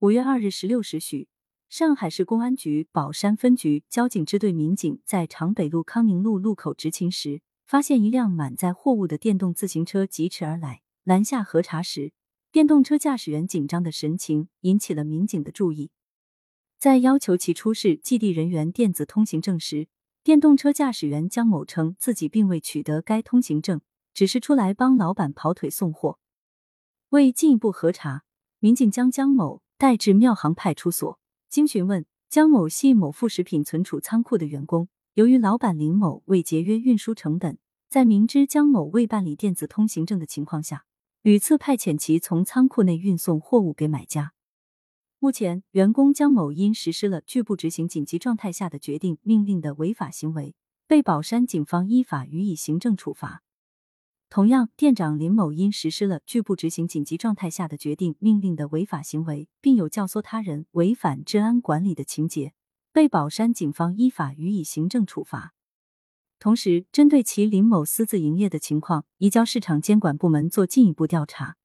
五月二日十六时许，上海市公安局宝山分局交警支队民警在长北路康宁路路口执勤时，发现一辆满载货物的电动自行车疾驰而来，拦下核查时，电动车驾驶员紧张的神情引起了民警的注意。在要求其出示寄递人员电子通行证时，电动车驾驶员江某称自己并未取得该通行证，只是出来帮老板跑腿送货。为进一步核查，民警将江某带至庙行派出所。经询问，江某系某副食品存储仓库的员工。由于老板林某为节约运输成本，在明知江某未办理电子通行证的情况下，屡次派遣其从仓库内运送货物给买家。目前，员工江某因实施了拒不执行紧急状态下的决定命令的违法行为，被宝山警方依法予以行政处罚。同样，店长林某因实施了拒不执行紧急状态下的决定命令的违法行为，并有教唆他人违反治安管理的情节，被宝山警方依法予以行政处罚。同时，针对其林某私自营业的情况，移交市场监管部门做进一步调查。